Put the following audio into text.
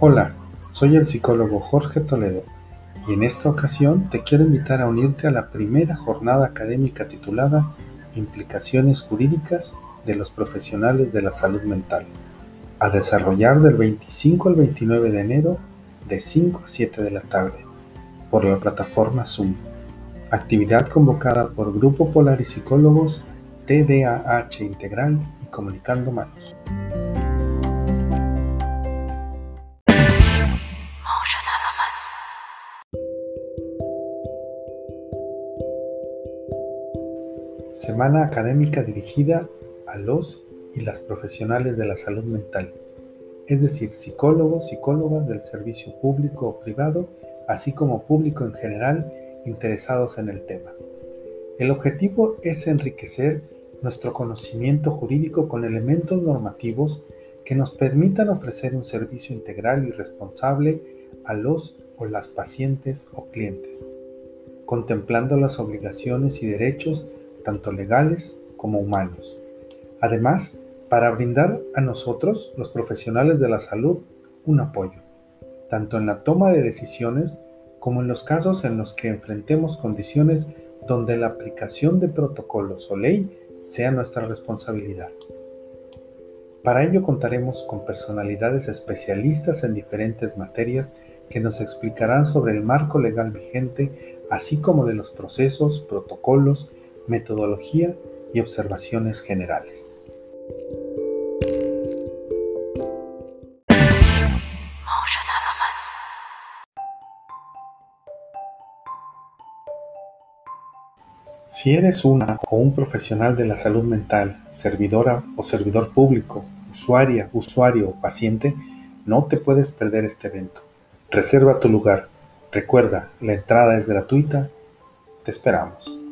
Hola, soy el psicólogo Jorge Toledo y en esta ocasión te quiero invitar a unirte a la primera jornada académica titulada Implicaciones jurídicas de los profesionales de la salud mental, a desarrollar del 25 al 29 de enero de 5 a 7 de la tarde por la plataforma Zoom. Actividad convocada por Grupo Polar y Psicólogos, TDAH Integral y Comunicando Manos. Semana académica dirigida a los y las profesionales de la salud mental, es decir, psicólogos, psicólogas del servicio público o privado, así como público en general interesados en el tema. El objetivo es enriquecer nuestro conocimiento jurídico con elementos normativos que nos permitan ofrecer un servicio integral y responsable a los o las pacientes o clientes, contemplando las obligaciones y derechos tanto legales como humanos. Además, para brindar a nosotros, los profesionales de la salud, un apoyo, tanto en la toma de decisiones como en los casos en los que enfrentemos condiciones donde la aplicación de protocolos o ley sea nuestra responsabilidad. Para ello contaremos con personalidades especialistas en diferentes materias que nos explicarán sobre el marco legal vigente, así como de los procesos, protocolos metodología y observaciones generales. Si eres una o un profesional de la salud mental, servidora o servidor público, usuaria, usuario o paciente, no te puedes perder este evento. Reserva tu lugar. Recuerda, la entrada es gratuita. Te esperamos.